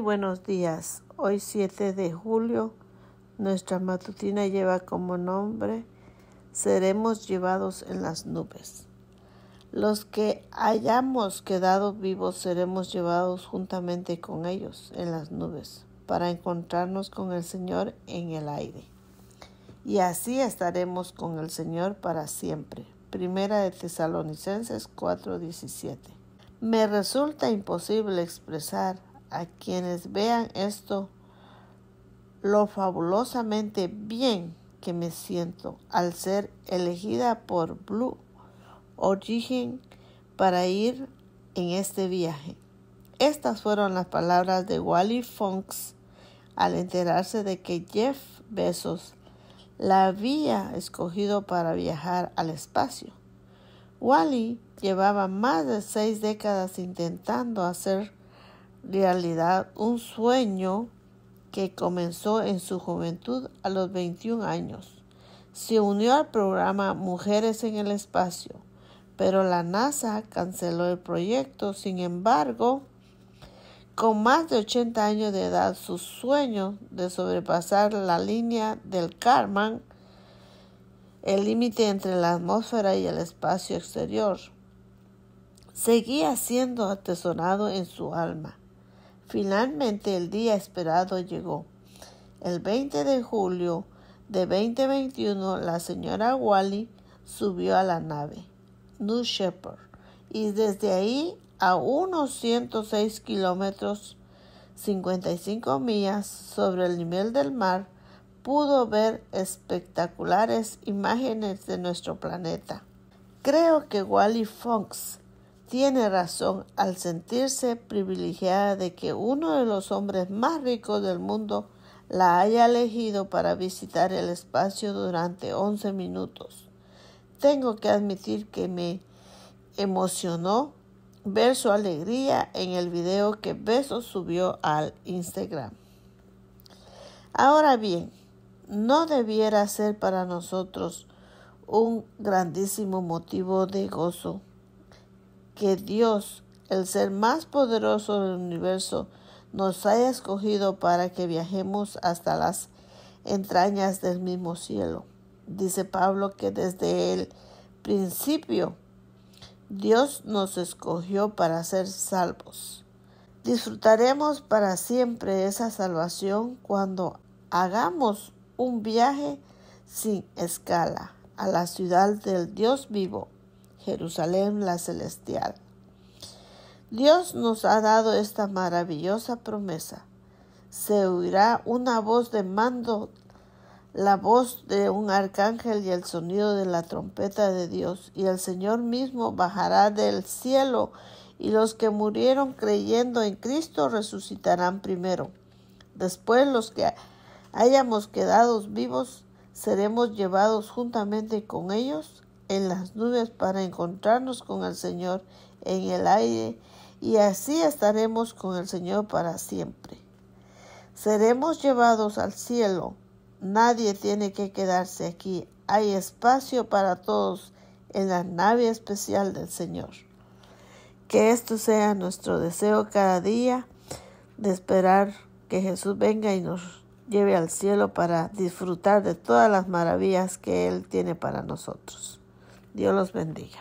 Buenos días. Hoy 7 de julio, nuestra matutina lleva como nombre Seremos llevados en las nubes. Los que hayamos quedado vivos seremos llevados juntamente con ellos en las nubes para encontrarnos con el Señor en el aire. Y así estaremos con el Señor para siempre. Primera de Tesalonicenses 4:17. Me resulta imposible expresar a quienes vean esto lo fabulosamente bien que me siento al ser elegida por Blue Origin para ir en este viaje. Estas fueron las palabras de Wally Funks al enterarse de que Jeff Bezos la había escogido para viajar al espacio. Wally llevaba más de seis décadas intentando hacer realidad un sueño que comenzó en su juventud a los 21 años. Se unió al programa Mujeres en el Espacio, pero la NASA canceló el proyecto. Sin embargo, con más de 80 años de edad, su sueño de sobrepasar la línea del Karman, el límite entre la atmósfera y el espacio exterior, seguía siendo atesorado en su alma. Finalmente el día esperado llegó. El 20 de julio de 2021 la señora Wally subió a la nave New Shepard y desde ahí a unos 106 kilómetros 55 millas sobre el nivel del mar pudo ver espectaculares imágenes de nuestro planeta. Creo que Wally Fox tiene razón al sentirse privilegiada de que uno de los hombres más ricos del mundo la haya elegido para visitar el espacio durante 11 minutos. Tengo que admitir que me emocionó ver su alegría en el video que Besos subió al Instagram. Ahora bien, no debiera ser para nosotros un grandísimo motivo de gozo que Dios, el ser más poderoso del universo, nos haya escogido para que viajemos hasta las entrañas del mismo cielo. Dice Pablo que desde el principio Dios nos escogió para ser salvos. Disfrutaremos para siempre esa salvación cuando hagamos un viaje sin escala a la ciudad del Dios vivo Jerusalén la celestial. Dios nos ha dado esta maravillosa promesa. Se oirá una voz de mando, la voz de un arcángel y el sonido de la trompeta de Dios, y el Señor mismo bajará del cielo, y los que murieron creyendo en Cristo resucitarán primero. Después los que hayamos quedado vivos seremos llevados juntamente con ellos en las nubes para encontrarnos con el Señor en el aire y así estaremos con el Señor para siempre. Seremos llevados al cielo. Nadie tiene que quedarse aquí. Hay espacio para todos en la nave especial del Señor. Que esto sea nuestro deseo cada día de esperar que Jesús venga y nos lleve al cielo para disfrutar de todas las maravillas que Él tiene para nosotros. Dios los bendiga.